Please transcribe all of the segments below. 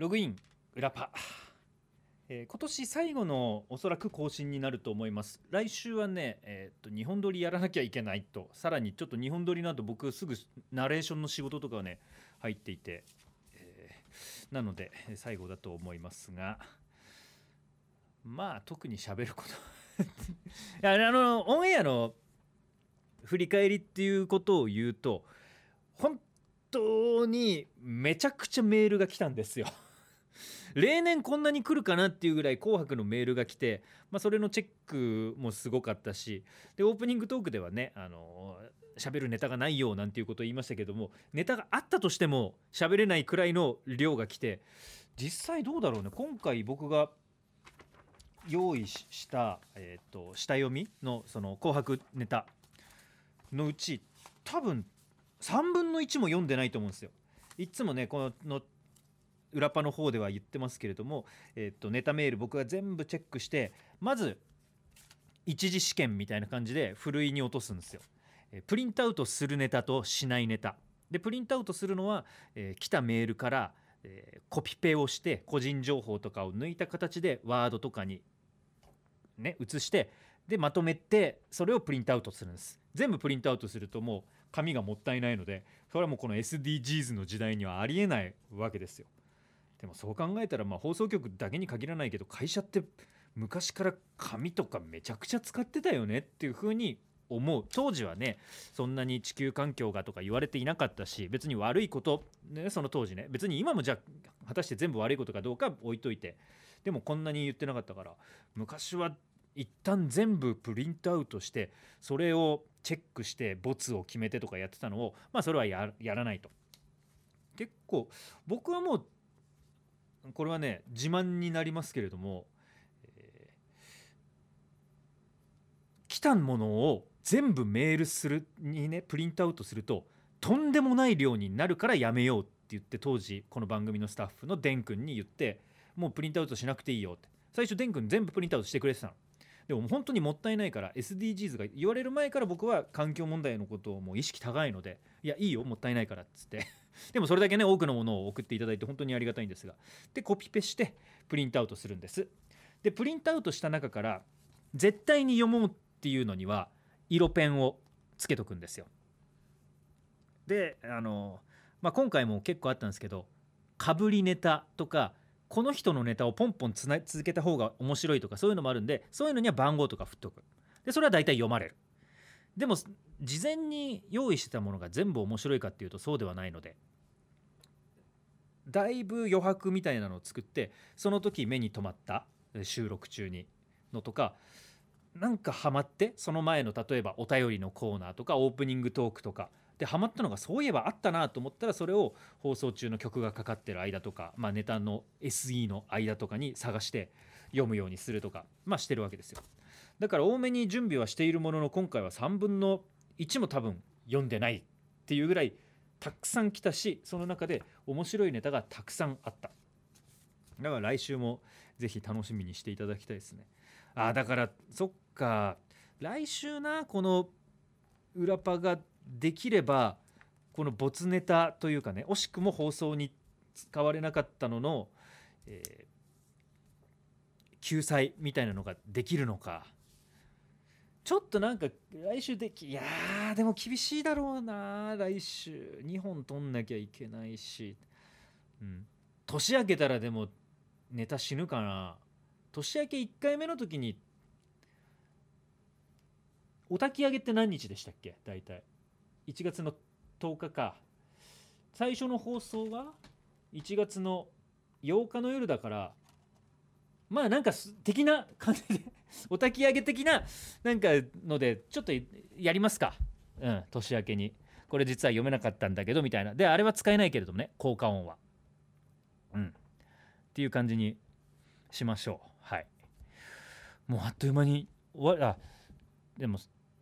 ログイン裏パ、えー今年最後のおそらく更新になると思います。来週はね、えー、と日本撮りやらなきゃいけないと。さらにちょっと日本撮りなど僕すぐナレーションの仕事とかね入っていて、えーなので最後だと思いますが。まあ特に喋ること。あのオンエアの振り返りっていうことを言うと本当にめちゃくちゃメールが来たんですよ。例年こんなに来るかな？っていうぐらい「紅白」のメールが来て、まあ、それのチェックもすごかったしでオープニングトークではねあの喋るネタがないよなんていうことを言いましたけどもネタがあったとしても喋れないくらいの量が来て実際どうだろうね今回僕が用意した、えー、と下読みのその紅白ネタのうち多分3分の1も読んでないと思うんですよ。いつもねこの裏パの方では言ってますけれども、えー、とネタメール僕が全部チェックしてまず一次試験みたいな感じでふるいに落とすんですよ。プリントアウトするネタとしないネタ。でプリントアウトするのは、えー来たメールから、えーコピペをして個人情報とかを抜いた形でワードとかにね移してでまとめてそれをプリントアウトするんです。全部プリントアウトするともう紙がもったいないのでそれはもうこの SDGs の時代にはありえないわけですよ。でもそう考えたらまあ放送局だけに限らないけど会社って昔から紙とかめちゃくちゃ使ってたよねっていうふうに思う。当時はねそんなに地球環境がとか言われていなかったし別に悪いこと、ね、その当時ね。別に今もじゃあ果たして全部悪いことかどうか置いといて。でもこんなに言ってなかったから昔は一旦全部プリントアウトしてそれをチェックしてボツを決めてとかやってたのをまあそれはややらないと。結構僕はもうこれはね自慢になりますけれども、えー来たものを全部メールするにねプリントアウトするととんでもない量になるからやめようって言って当時この番組のスタッフのデン君に言ってもうプリントアウトしなくていいよって。最初デン君全部プリントアウトしてくれてたの。でも本当にもったいないから SDGs が言われる前から僕は環境問題のことをもう意識高いのでいやいいよもったいないからっつって。でもそれだけね多くのものを送っていただいて本当にありがたいんですが。でコピペしてプリントアウトするんです。でプリントアウトした中から絶対に読もうっていうのには色ペンをつけとくんですよ。であの、まあ、今回も結構あったんですけどかぶりネタとかこの人のネタをポンポンつな続けた方が面白いとかそういうのもあるんでそういうのには番号とか振っとく。でそれは大体読まれる。でも事前に用意してたものが全部面白いかっていうとそうではないのでだいぶ余白みたいなのを作ってその時目に留まった収録中にのとかなんかハマってその前の例えばお便りのコーナーとかオープニングトークとかでハマったのがそういえばあったなと思ったらそれを放送中の曲がかかってる間とか、まあ、ネタの SE の間とかに探して読むようにするとか、まあ、してるわけですよ。だから多めに準備はしているものの今回は3分の1も多分読んでないっていうぐらいたくさん来たしその中で面白いネタがたくさんあった。だから来週もぜひ楽しみにしていただきたいですね。あーだからそっか。来週なこの裏パができればこの没ネタというかね惜しくも放送に使われなかったのの、えー救済みたいなのができるのか。ちょっとなんか来週できいやでも厳しいだろうな来週。2本取んなきゃいけないし、うん、年明けたらでもネタ死ぬかな。年明け1回目の時にお焚き上げって何日でしたっけ？大体。1月の10日か最初の放送が1月の8日の夜だからまあなんか的な感じでお焚き上げ的ななんかのでちょっとやりますか。うん年明けに。これ実は読めなかったんだけどみたいな。であれは使えないけれどもね効果音は。うん。っていう感じにしましょう。はい。もうあっという間に終わあでも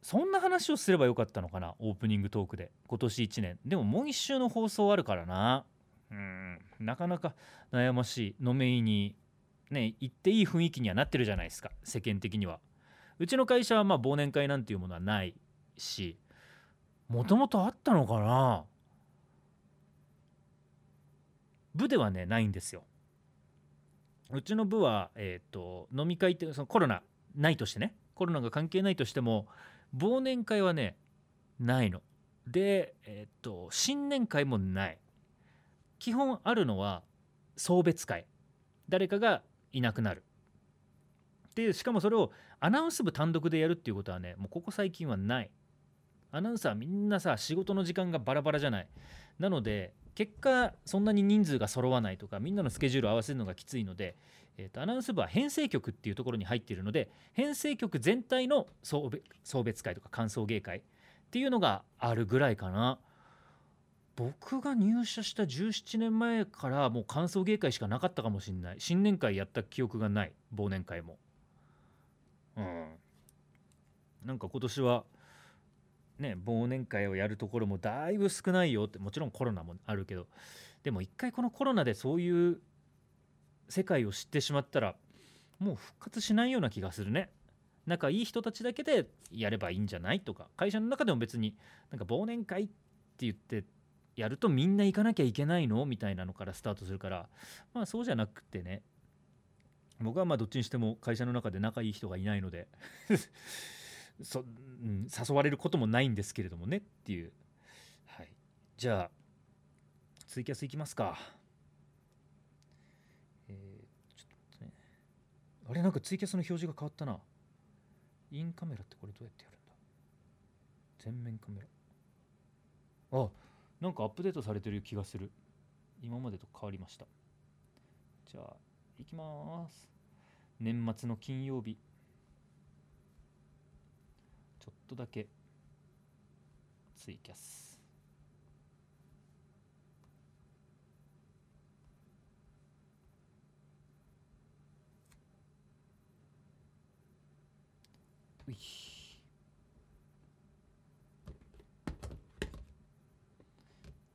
そんな話をすればよかったのかな？オープニングトークで。今年1年。でももう一週の放送あるからな。うん。なかなか悩ましいのめいにね言っていい雰囲気にはなってるじゃないですか。世間的には。うちの会社はまあ忘年会なんていうものはないし。もともとあったのかな？部ではねないんですよ。うちの部は、えー、と飲み会ってそのコロナないとしてね。コロナが関係ないとしても忘年会はねないの。で、えー、と新年会もない。基本あるのは送別会。誰かがいなくなる。でしかもそれをアナウンス部単独でやるっていうことはねもうここ最近はない。アナウンサーみんなさ仕事の時間がバラバラじゃない。なので結果そんなに人数が揃わないとかみんなのスケジュールを合わせるのがきついので、えーと、アナウンス部は編成局っていうところに入っているので編成局全体の送別会とか歓送迎会っていうのがあるぐらいかな。僕が入社した17年前からもう歓送迎会しかなかったかもしれない。新年会やった記憶がない。忘年会も。うん。なんか今年はね忘年会をやるところもだいぶ少ないよって。もちろんコロナもあるけど。でも一回このコロナでそういう世界を知ってしまったらもう復活しないような気がするね。仲いい人たちだけでやればいいんじゃないとか。会社の中でも別になんか忘年会って言ってやるとみんな行かなきゃいけないの？みたいなのからスタートするから。まあそうじゃなくてね。僕はまあどっちにしても会社の中で仲いい人がいないので そ、うん、誘われることもないんですけれどもねっていう、はい、じゃあツイキャスいきますかえー、ちょっとねあれなんかツイキャスの表示が変わったな。インカメラってこれどうやってやるんだ？全面カメラ。あなんかアップデートされてる気がする。今までと変わりました。じゃあいきます。年末の金曜日。ちょっとだけ。ツイキャス。うい。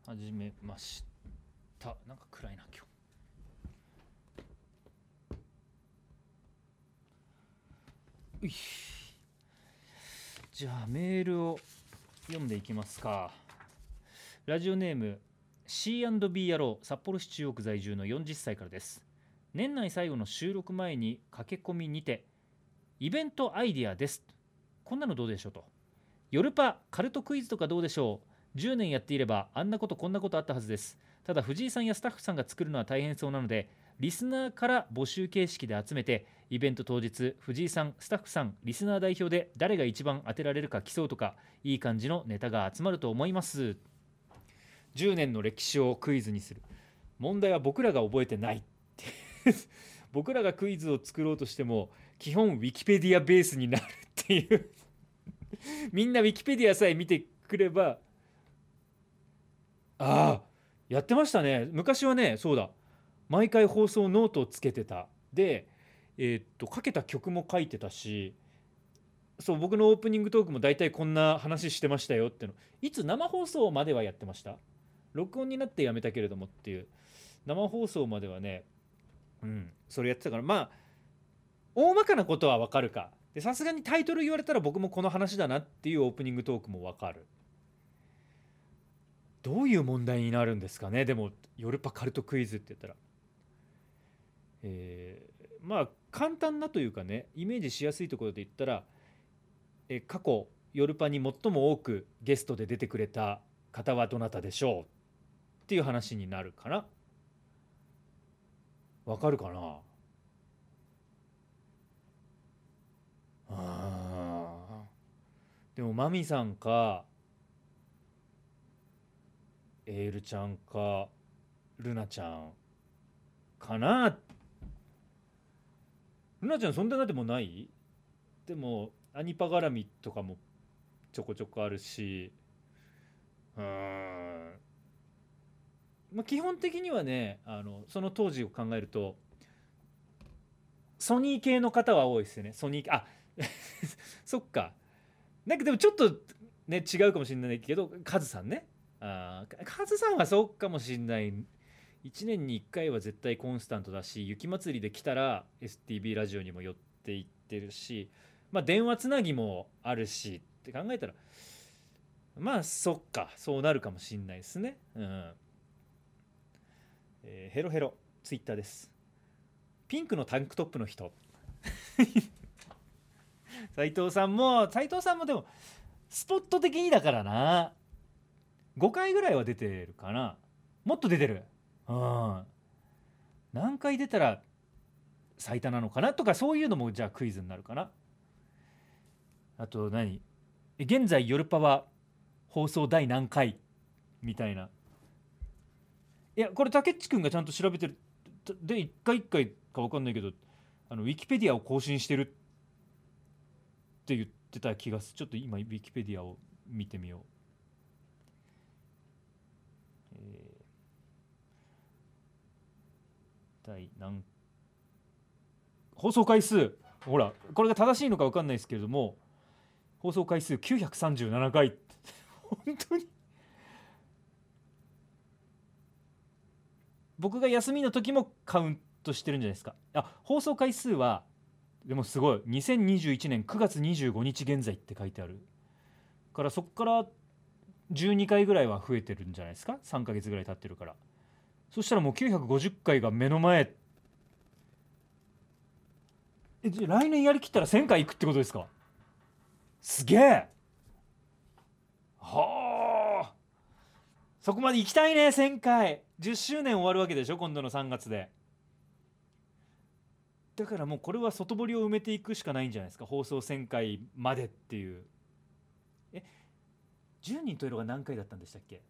始めました。なんか暗いな今日。うい。じゃあメールを読んでいきますか。ラジオネーム C&B 野郎札幌市中央区在住の40歳からです。年内最後の収録前に駆け込みにてイベントアイディアです。こんなのどうでしょうと。夜パカルトクイズとかどうでしょう。10年やっていればあんなことこんなことあったはずです。ただ藤井さんやスタッフさんが作るのは大変そうなのでリスナーから募集形式で集めてイベント当日藤井さんスタッフさんリスナー代表で誰が一番当てられるか競うとかいい感じのネタが集まると思います。10年の歴史をクイズにする。問題は僕らが覚えてない僕らがクイズを作ろうとしても基本ウィキペディアベースになるっていう。みんなウィキペディアさえ見てくればああやってましたね。昔はねそうだ。毎回放送ノートをつけてた。でえー、っとかけた曲も書いてたしそう僕のオープニングトークも大体こんな話してましたよっての。いつ生放送まではやってました？録音になってやめたけれどもっていう。生放送まではねうんそれやってたから。まあ大まかなことはわかるか。さすがにタイトル言われたら僕もこの話だなっていうオープニングトークもわかる。どういう問題になるんですかね？でも「ヨルパカルトクイズ」って言ったら。えー、まあ簡単なというかねイメージしやすいところで言ったら、え過去ヨルパに最も多くゲストで出てくれた方はどなたでしょう？っていう話になるかな。わかるかな？あでもマミさんかエールちゃんかルナちゃんかな。ルナちゃんそんなでもない？でもアニパ絡みとかもちょこちょこあるし。うん。まあ基本的にはねあのその当時を考えるとソニー系の方は多いですよね。ソニーあ そっか。なんかでもちょっとね違うかもしれないけどカズさんね。あカズさんはそうかもしれない。1年に1回は絶対コンスタントだし雪まつりで来たら STB ラジオにも寄っていってるしまあ電話つなぎもあるしって考えたらまあそっか。そうなるかもしんないですね。うん、えー、ヘロヘロ。ツイッターです。ピンクのタンクトップの人。斉藤さんも斉藤さんもでもスポット的にだからな。5回ぐらいは出てるかな。もっと出てる。うん。何回出たら最多なのかな？とかそういうのもじゃあクイズになるかな。あと何？現在夜パは放送第何回？みたいな。いやこれ竹内くんがちゃんと調べてる。で1回1回か分かんないけどあのウィキペディアを更新してるって言ってた気がする。ちょっと今ウィキペディアを見てみよう、えー、第何放送回数。ほらこれが正しいのか分かんないですけれども放送回数937回。本当に。僕が休みの時もカウントしてるんじゃないですか。あ放送回数はでもすごい。2021年9月25日現在って書いてある。からそこから12回ぐらいは増えてるんじゃないですか？3ヶ月ぐらい経ってるから。そしたらもう950回が目の前。えじゃ来年やりきったら1000回いくってことですか？すげえ。はあ。そこまで行きたいね1000回。10周年終わるわけでしょ今度の3月で。だからもうこれは外堀を埋めていくしかないんじゃないですか？放送1000回までっていう。え10人というのが何回だったんでしたっけ？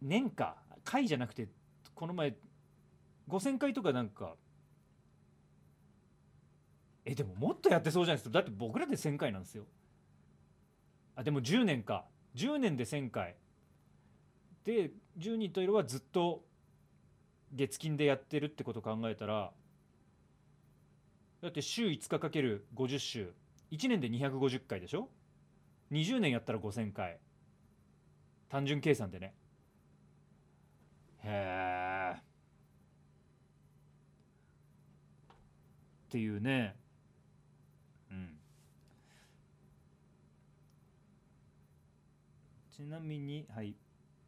年か？回じゃなくてこの前5000回とかなんか。えでももっとやってそうじゃないですか？だって僕らで1000回なんですよ。あでも10年か。10年で1000回。で10人といるはずっと月金でやってるってこと考えたらだって週5日かける50週1年で250回でしょ？20年やったら5000回。単純計算でね。へえっていうね。うん。ちなみにはい。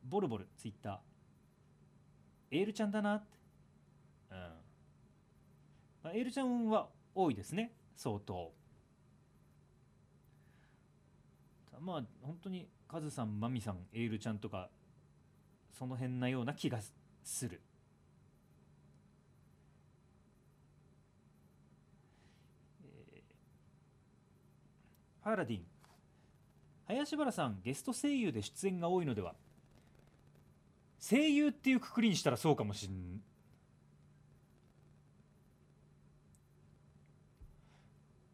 ボルボルツイッター。エールちゃんだなって。うん、まあ、エールちゃんは多いですね。相当。まあ本当にカズさんマミさんエールちゃんとかその辺なような気がする。ハーラディン。林原さんゲスト声優で出演が多いのでは？声優っていうくくりにしたらそうかもしん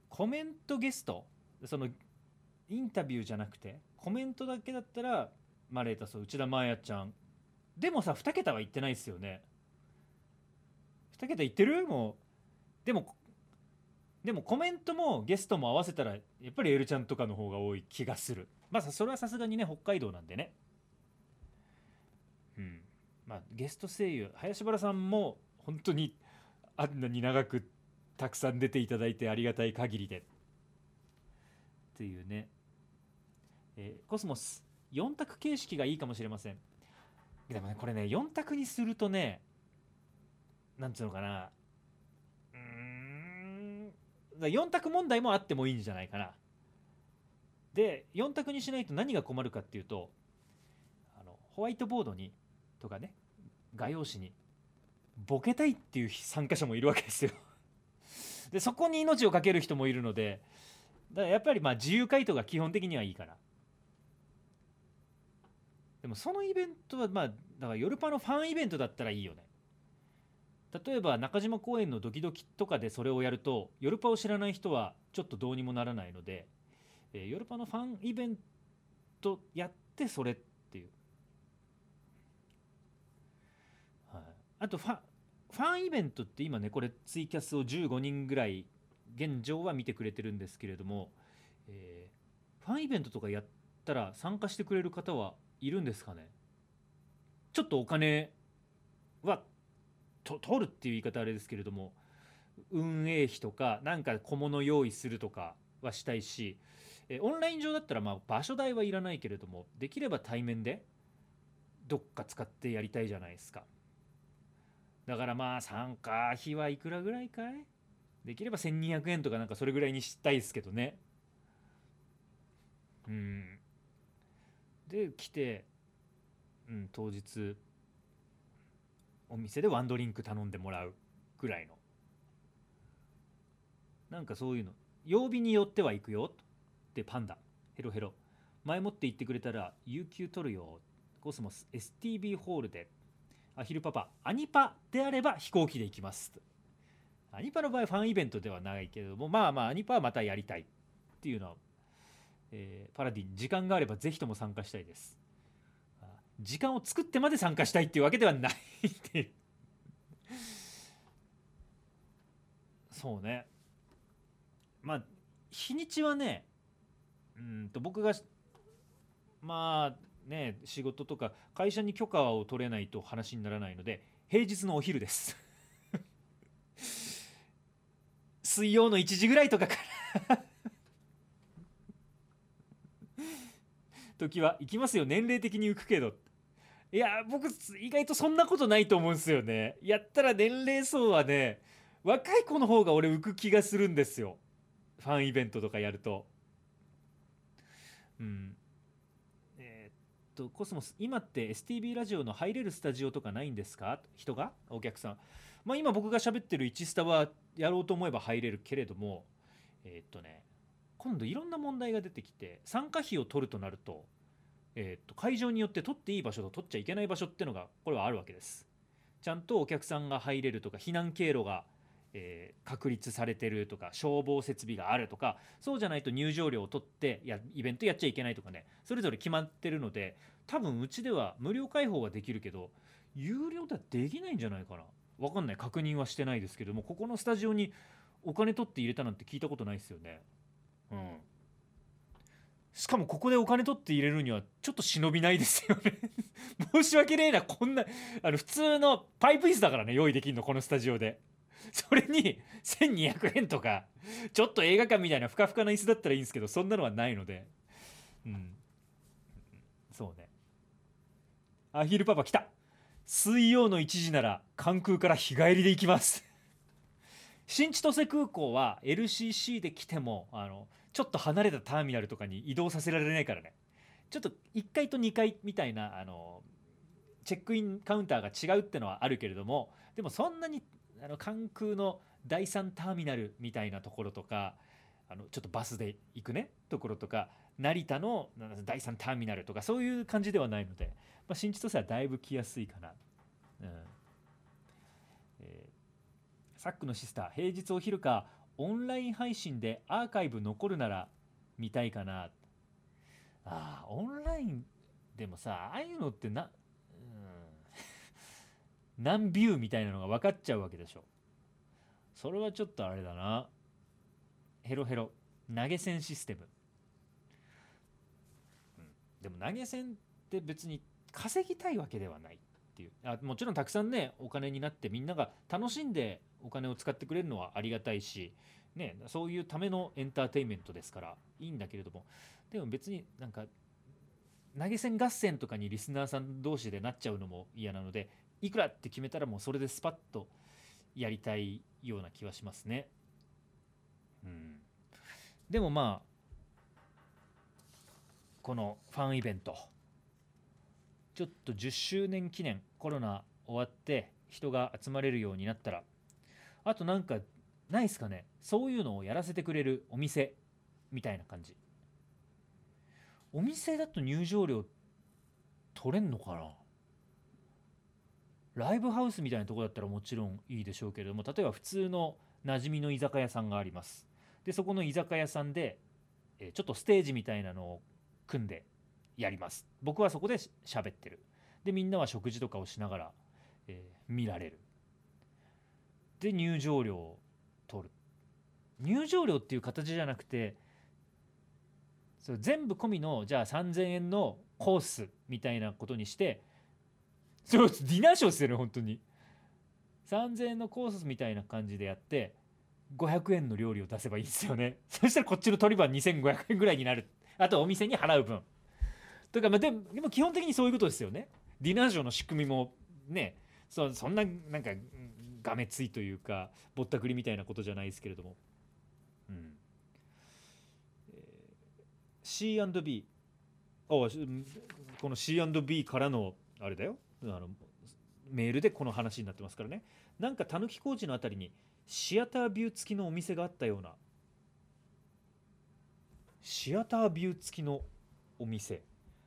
コメントゲストそのインタビューじゃなくてコメントだけだったらマレータそう内田真彩ちゃん。でもさ2桁は言ってないですよね。2桁言ってる？もうでもでもコメントもゲストも合わせたらやっぱりエルちゃんとかの方が多い気がする。まあそれはさすがにね北海道なんでね。まあゲスト声優林原さんも本当にあんなに長くたくさん出ていただいてありがたい限りで。っていうね、えー、コスモス4択形式がいいかもしれません。でもねこれね4択にするとねなんつうのかな。うん。4択問題もあってもいいんじゃないかな。で4択にしないと何が困るかっていうとあのホワイトボードにとかね画用紙にボケたいっていう参加者もいるわけですよ。でそこに命を懸ける人もいるのでだからやっぱりまあ自由回答が基本的にはいいから。でもそのイベントはまあだからヨルパのファンイベントだったらいいよね。例えば中島公園のドキドキとかでそれをやるとヨルパを知らない人はちょっとどうにもならないので、えー、ヨルパのファンイベントやってそれっていう、はい、あとファファンイベントって今ねこれツイキャスを15人ぐらい現状は見てくれてるんですけれども、えー、ファンイベントとかやったら参加してくれる方はいるんですかね？ちょっとお金はと取るっていう言い方あれですけれども運営費とかなんか小物用意するとかはしたいしえオンライン上だったらまあ場所代はいらないけれどもできれば対面でどっか使ってやりたいじゃないですか。だからまあ参加費はいくらぐらいかい？できれば1200円とかなんかそれぐらいにしたいですけどね。うん。で来て、うん、当日お店でワンドリンク頼んでもらうぐらいの。なんかそういうの。曜日によっては行くよってパンダ。ヘロヘロ。前もって言ってくれたら有給取るよ。コスモス STB ホールで。アヒルパパアニパであれば飛行機で行きます。アニパの場合ファンイベントではないけれどもまあまあアニパはまたやりたいっていうのは、えー、パラディン時間があればぜひとも参加したいです。時間を作ってまで参加したいっていうわけではないっていう。そうね。まあ日にちはねうんと僕がまあね仕事とか会社に許可を取れないと話にならないので平日のお昼です。水曜の1時ぐらいとかから。時は行きますよ。年齢的に浮くけど。いや僕意外とそんなことないと思うんですよね。やったら年齢層はね若い子の方が俺浮く気がするんですよ。ファンイベントとかやると。うん、とコスモス今って STB ラジオの入れるスタジオとかないんですか？人が？お客さん。まあ今僕が喋ってる1スタはやろうと思えば入れるけれどもえ、っとね今度いろんな問題が出てきて参加費を取るとなると,、え、っと会場によって取っていい場所と取っちゃいけない場所ってのがこれはあるわけです。ちゃんとお客さんが入れるとか避難経路がえー、確立されてるとか消防設備があるとかそうじゃないと入場料を取ってやイベントやっちゃいけないとかねそれぞれ決まってるので多分うちでは無料開放はできるけど有料ではできないんじゃないかな。分かんない。確認はしてないですけどもここのスタジオにお金取って入れたなんて聞いたことないですよね。うん。しかもここでお金取って入れるにはちょっと忍びないですよね。申し訳ねえなこんなあの普通のパイプ椅子だからね用意できるのこのスタジオで。それに1200円とかちょっと映画館みたいなふかふかな椅子だったらいいんですけどそんなのはないので。うん。そうね。アヒルパパ来た。水曜の1時なら関空から日帰りで行きます。新千歳空港は LCC で来てもあのちょっと離れたターミナルとかに移動させられないからね。ちょっと1階と2階みたいなあのチェックインカウンターが違うってのはあるけれどもでもそんなにあの関空の第3ターミナルみたいなところとかあのちょっとバスで行くねところとか成田の第3ターミナルとかそういう感じではないので、まあ、新千歳はだいぶ来やすいかな。うんえー、サックのシスター平日お昼かオンライン配信でアーカイブ残るなら見たいかなあオンラインでもさああいうのってな何ビューみたいなのが分かっちゃうわけでしょ。それはちょっとあれだな。ヘロヘロ。投げ銭システム、うん、でも投げ銭って別に稼ぎたいわけではないっていう。あもちろんたくさんねお金になってみんなが楽しんでお金を使ってくれるのはありがたいし、ね、そういうためのエンターテインメントですからいいんだけれども。でも別になんか投げ銭合戦とかにリスナーさん同士でなっちゃうのも嫌なのでいくらって決めたらもうそれでスパッとやりたいような気はしますね。うん、でもまあこのファンイベント。ちょっと10周年記念コロナ終わって人が集まれるようになったら。あとなんかないっすかね。そういうのをやらせてくれるお店みたいな感じ。お店だと入場料取れんのかな？ライブハウスみたいなとこだったらもちろんいいでしょうけれども例えば普通の馴染みの居酒屋さんがあります。でそこの居酒屋さんで、えちょっとステージみたいなのを組んでやります。僕はそこで喋ってる。でみんなは食事とかをしながら、えー、見られる。で入場料を取る。入場料っていう形じゃなくてそ全部込みのじゃあ3000円のコースみたいなことにしてそうディナーショーですよね本当に。3000円のコースみたいな感じでやって500円の料理を出せばいいですよね。そしたらこっちの取り分2500円ぐらいになる。あとお店に払う分。とか、まあ、でも基本的にそういうことですよね。ディナーショーの仕組みもねそそんななんかがめついというかぼったくりみたいなことじゃないですけれども、うん。えー C&B あこの C&B からのあれだよ。あのメールでこの話になってますからね。なんかたぬき工事のあたりにシアタービュー付きのお店があったようなシアタービュー付きのお店。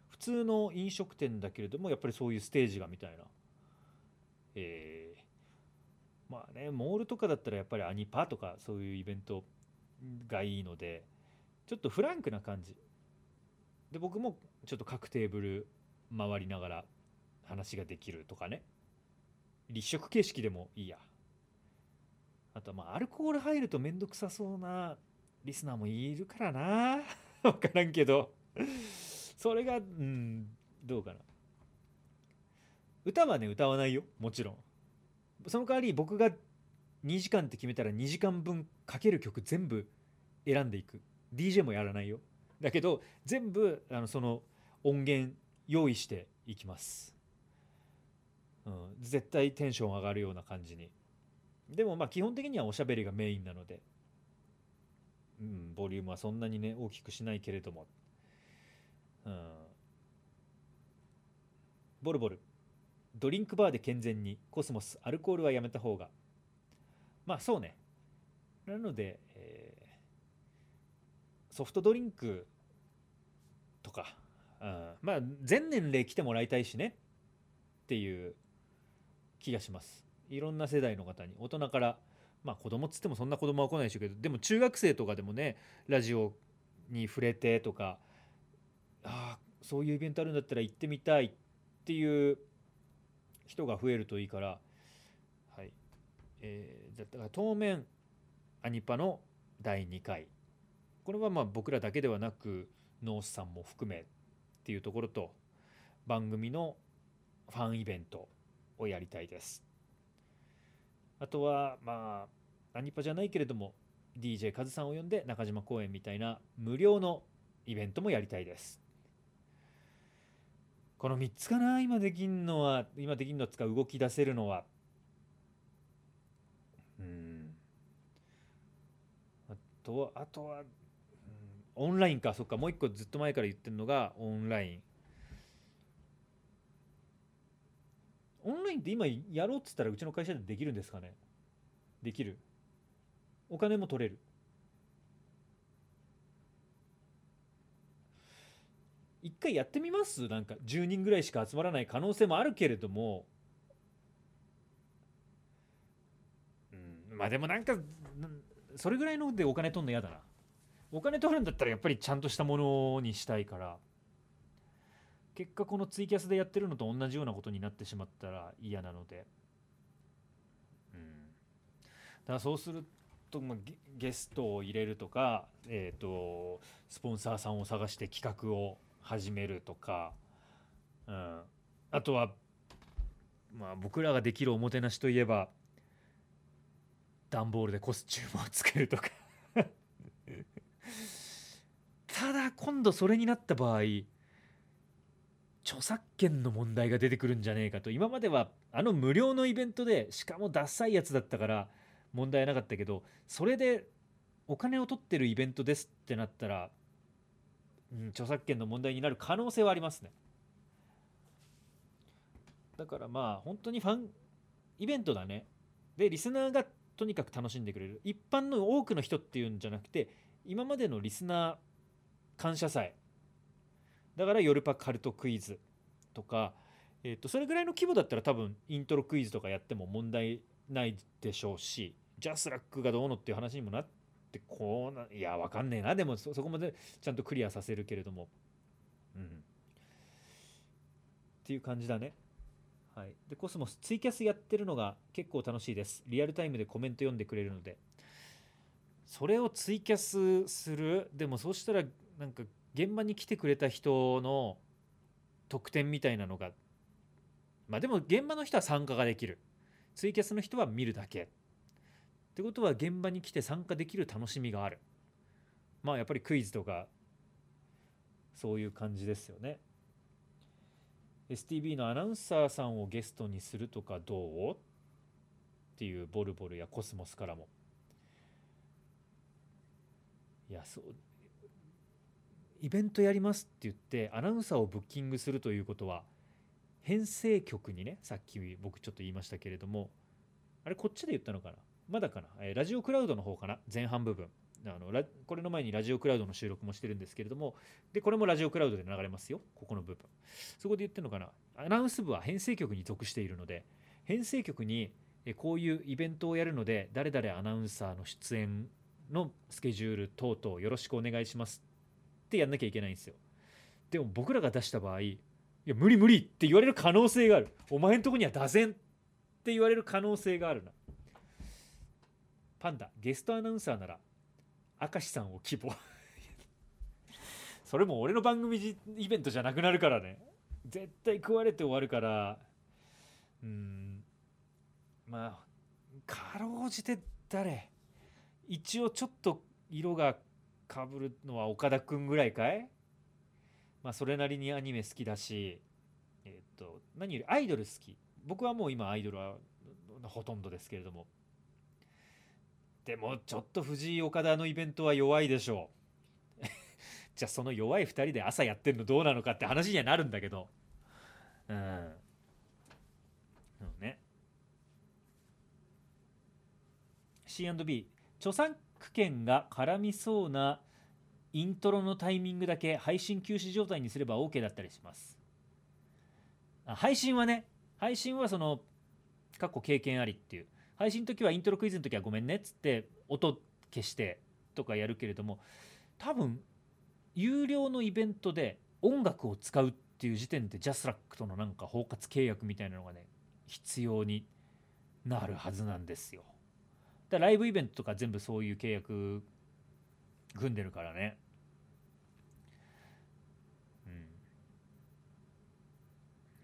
普通の飲食店だけれどもやっぱりそういうステージがみたいな。えーまあねモールとかだったらやっぱりアニパとかそういうイベントがいいのでちょっとフランクな感じ。で僕もちょっと各テーブル回りながら話ができるとかね。立食形式でもいいや。あとまあアルコール入ると面倒くさそうなリスナーもいるからな。分からんけど。それがうんどうかな。歌はね歌わないよ。もちろん。その代わり僕が2時間って決めたら2時間分かける曲全部選んでいく。DJ もやらないよ。だけど全部あのその音源用意していきます、うん、絶対テンション上がるような感じに。でもまあ基本的にはおしゃべりがメインなので、うん、ボリュームはそんなにね大きくしないけれども、うん、ボルボル。ドリンクバーで健全に。コスモスアルコールはやめた方が。まあそうね。なので、えーソフトドリンクとか、うん、まあ全年齢来てもらいたいしね。っていう気がします。いろんな世代の方に。大人からまあ子供っつってもそんな子供は来ないでしょうけどでも中学生とかでもねラジオに触れてとかああそういうイベントあるんだったら行ってみたいっていう人が増えるといいからはい。えー、だから当面アニパの第2回。これはまあ僕らだけではなくノースさんも含めっていうところと番組のファンイベント。をやりたいです。あとはまあアニパじゃないけれども DJ カズさんを呼んで中島公園みたいな無料のイベントもやりたいです。この3つかな今できんのは今できんのつか動き出せるのは。うん。あとはあとは、オンラインか。そっかもう一個ずっと前から言ってるのがオンライン。オンラインって今やろうっつったらうちの会社でできるんですかね？できる。お金も取れる。一回やってみます？なんか10人ぐらいしか集まらない可能性もあるけれども。うんまあでもなんかそれぐらいのでお金取るの嫌だな。お金取るんだったらやっぱりちゃんとしたものにしたいから。結果このツイキャスでやってるのと同じようなことになってしまったら嫌なので。うん。だからそうするとまあゲストを入れるとかえっ、とスポンサーさんを探して企画を始めるとか、うん、あとはまあ僕らができるおもてなしといえば段ボールでコスチュームをつけるとか。ただ今度それになった場合著作権の問題が出てくるんじゃねえかと。今まではあの無料のイベントでしかもダサいやつだったから問題なかったけどそれでお金を取ってるイベントですってなったら、うん、著作権の問題になる可能性はありますね。だからまあ本当にファンイベントだね。でリスナーがとにかく楽しんでくれる。一般の多くの人っていうんじゃなくて今までのリスナー感謝祭。だから夜パカルトクイズとか、えー、とそれぐらいの規模だったら多分イントロクイズとかやっても問題ないでしょうしジャスラックがどうのっていう話にもなってこうないやわかんねえな。でもそそこまでちゃんとクリアさせるけれども。うん。っていう感じだね。はい。でコスモスツイキャスやってるのが結構楽しいです。リアルタイムでコメント読んでくれるので。それをツイキャスする？でもそうしたらなんか現場に来てくれた人の特典みたいなのがまあでも現場の人は参加ができる。ツイキャスの人は見るだけ。ってことは現場に来て参加できる楽しみがある。まあやっぱりクイズとかそういう感じですよね。STB のアナウンサーさんをゲストにするとかどう？っていうボルボルやコスモスからも。いやそうイベントやりますって言ってアナウンサーをブッキングするということは編成局にねさっき僕ちょっと言いましたけれどもあれこっちで言ったのかな？まだかな、えラジオクラウドの方かな？前半部分。あのこれの前にラジオクラウドの収録もしてるんですけれどもでこれもラジオクラウドで流れますよ。ここの部分。そこで言ってるのかな？アナウンス部は編成局に属しているので編成局にこういうイベントをやるので誰々アナウンサーの出演のスケジュール等々よろしくお願いしますってやんなきゃいけないんですよ。でも僕らが出した場合いや無理無理って言われる可能性がある。お前んとこには出せんって言われる可能性があるな。パンダゲストアナウンサーなら明石さんを希望。それも俺の番組イベントじゃなくなるからね。絶対食われて終わるから。うん。まあかろうじて誰？一応ちょっと色がかぶるのは岡田君ぐらいかい？まあそれなりにアニメ好きだしえっ、と何よりアイドル好き。僕はもう今アイドルはほとんどですけれども。でもちょっと藤井岡田のイベントは弱いでしょう。じゃあその弱い2人で朝やってんのどうなのかって話にはなるんだけど。うん。そうね。C&B 著作権が絡みそうなイントロのタイミングだけ配信休止状態にすれば OK だったりします配信はね配信はその過去経験ありっていう配信の時はイントロクイズの時はごめんねっつって音消してとかやるけれども多分有料のイベントで音楽を使うっていう時点でジャスラックとのなんか包括契約みたいなのがね必要になるはずなんですよ。だライブイベントとか全部そういう契約組んでるからね。うん。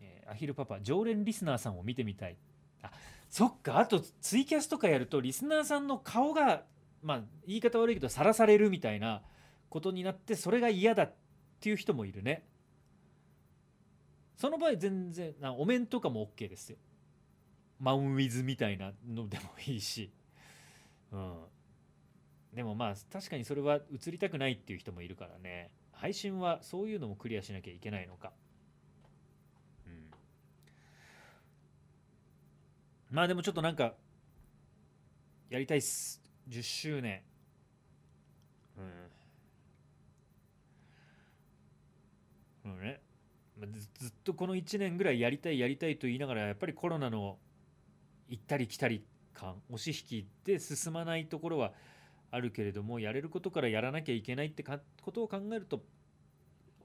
えアヒルパパ常連リスナーさんを見てみたい。あそっかあとツイキャスとかやるとリスナーさんの顔がまあ言い方悪いけどさらされるみたいなことになってそれが嫌だっていう人もいるね。その場合全然なお面とかも OK ですよ。マウンウィズみたいなのでもいいし。うん。でもまあ確かにそれは映りたくないっていう人もいるからね。配信はそういうのもクリアしなきゃいけないのか。うん。まあでもちょっとなんかやりたいっす。10周年。うん。うんね。ずずっとこの1年ぐらいやりたいやりたいと言いながらやっぱりコロナの行ったり来たり感押し引きで進まないところはあるけれどもやれることからやらなきゃいけないってことを考えると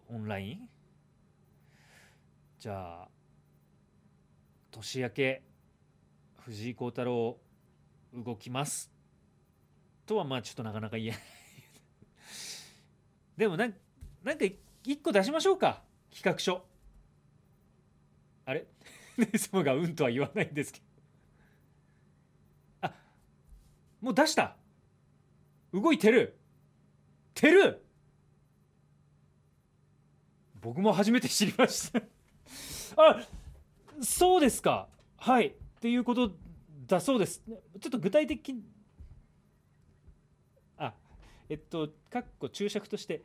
オンライン？じゃあ年明け藤井幸太郎動きます。とはまあちょっとなかなか言えない。でもなんなんか一個出しましょうか。企画書。あれ？ネスモがうんとは言わないんですけどあもう出した。動いてる。てる。僕も初めて知りました。あそうですか。はい。っていうことだそうです。ちょっと具体的あえっとかっこ注釈として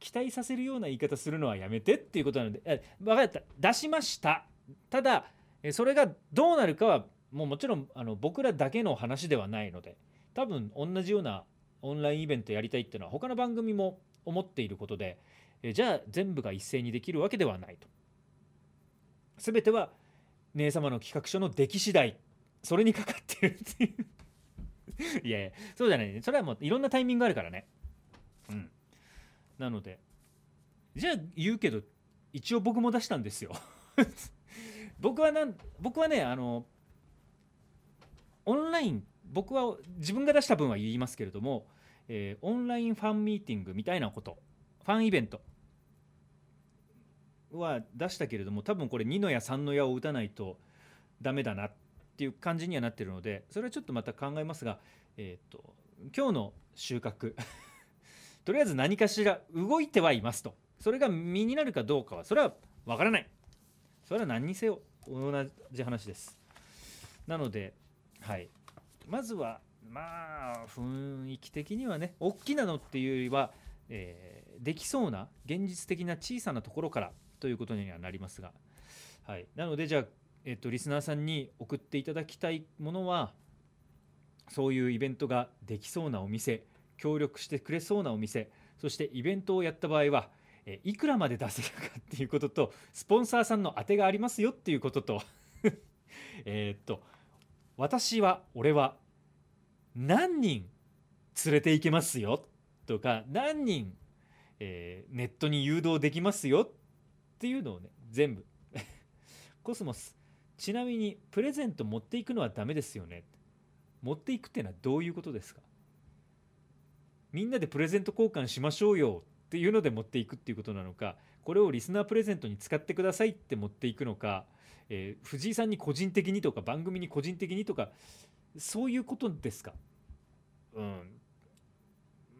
期待させるような言い方するのはやめてっていうことなので分かった。出しました。ただそれがどうなるかはもうもちろんあの僕らだけの話ではないので多分同じようなオンラインイベントやりたいっていうのは他の番組も思っていることでえじゃあ全部が一斉にできるわけではないと。全ては姉様の企画書の出来次第それにかかってるっていう。いやいやそうじゃない。ねそれはもういろんなタイミングがあるからね。うん。なのでじゃあ言うけど一応僕も出したんですよ。僕はなん僕はねあのオンライン僕は自分が出した分は言いますけれども、えーオンラインファンミーティングみたいなことファンイベントは出したけれども多分これ2の矢3の矢を打たないとダメだなっていう感じにはなってるのでそれはちょっとまた考えますが、えー、と今日の収穫 とりあえず何かしら動いてはいますと。それが身になるかどうかはそれはわからない。それは何にせよ同じ話です。なのではい。まずはまあ雰囲気的にはね大きなのっていうよりは、えー、できそうな現実的な小さなところからということにはなりますが、はい、なのでじゃあ、えっと、リスナーさんに送っていただきたいものはそういうイベントができそうなお店協力してくれそうなお店そしてイベントをやった場合はえいくらまで出せるかっていうこととスポンサーさんの当てがありますよっていうことと えっと私は俺は何人連れて行けますよ？とか何人、えー、ネットに誘導できますよ？っていうのをね全部。コスモス。ちなみにプレゼント持っていくのはダメですよね？持っていくっていうのはどういうことですか？みんなでプレゼント交換しましょうよ？っていうので持っていくっていうことなのか？これをリスナープレゼントに使ってくださいって持っていくのか、えー、藤井さんに個人的にとか番組に個人的にとかそういうことですか？うん。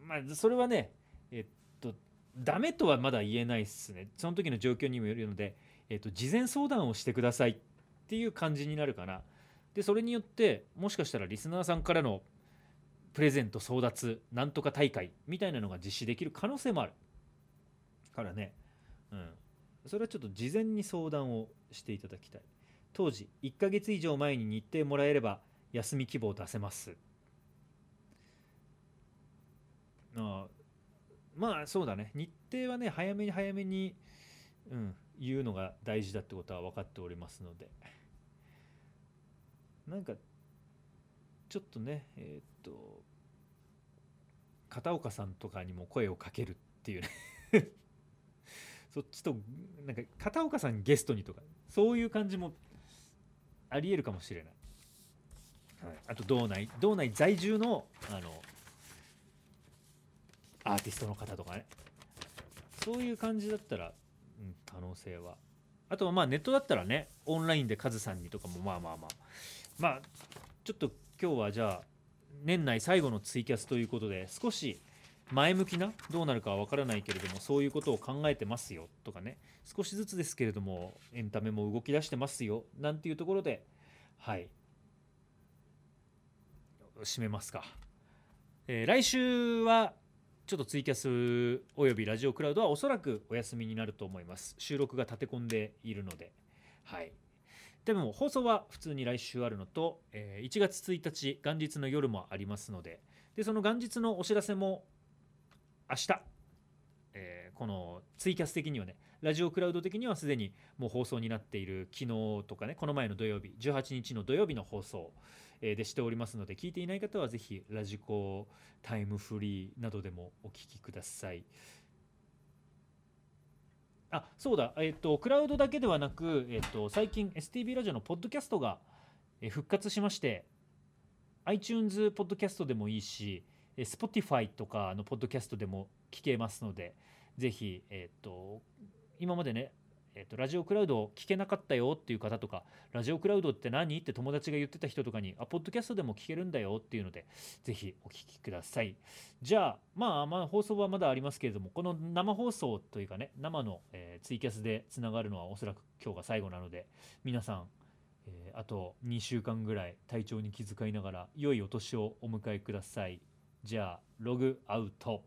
まあそれはねえっとダメとはまだ言えないっすね。その時の状況にもよるので、えっと、事前相談をしてくださいっていう感じになるかな。でそれによってもしかしたらリスナーさんからのプレゼント争奪なんとか大会みたいなのが実施できる可能性もあるからね。うん。それはちょっと事前に相談をしていただきたい。当時1ヶ月以上前に日程もらえれば休み希望出せます。あまあそうだね。日程はね早めに早めに、うん、言うのが大事だってことは分かっておりますので。なんかちょっとねえー、っと片岡さんとかにも声をかけるっていうね。そっちとなんか片岡さんゲストにとかそういう感じもありえるかもしれない。はい、あと道内道内在住のあのアーティストの方とかね。そういう感じだったら、うん、可能性は。あとはまあネットだったらねオンラインでカズさんにとかもまあまあまあ。まあちょっと今日はじゃあ年内最後のツイキャスということで少し前向きなどうなるかは分からないけれどもそういうことを考えてますよとかね。少しずつですけれどもエンタメも動き出してますよなんていうところではい。締めますか、えー、来週はちょっとツイキャスおよびラジオクラウドはおそらくお休みになると思います。収録が立て込んでいるので。はい。でも放送は普通に来週あるのと、えー、1月1日元日の夜もありますので。でその元日のお知らせも明日、えー、このツイキャス的にはねラジオクラウド的にはすでにもう放送になっている昨日とかねこの前の土曜日18日の土曜日の放送でしておりますので聞いていない方はぜひラジコタイムフリーなどでもお聞きください。あそうだ、えっ、ー、と、クラウドだけではなく、えっ、ー、と、最近 STB ラジオのポッドキャストが復活しまして、iTunes ポッドキャストでもいいし、Spotify とかのポッドキャストでも聞けますので、ぜひ、えっ、ー、と、今までね、えっと、ラジオクラウド聞けなかったよっていう方とか、ラジオクラウドって何？って友達が言ってた人とかに、あ、ポッドキャストでも聞けるんだよっていうので、ぜひお聞きください。じゃあ、まあ、まあ、放送はまだありますけれども、この生放送というかね、生の、えー、ツイキャスでつながるのはおそらく今日が最後なので、皆さん、えー、あと2週間ぐらい体調に気遣いながら、良いお年をお迎えください。じゃあ、ログアウト。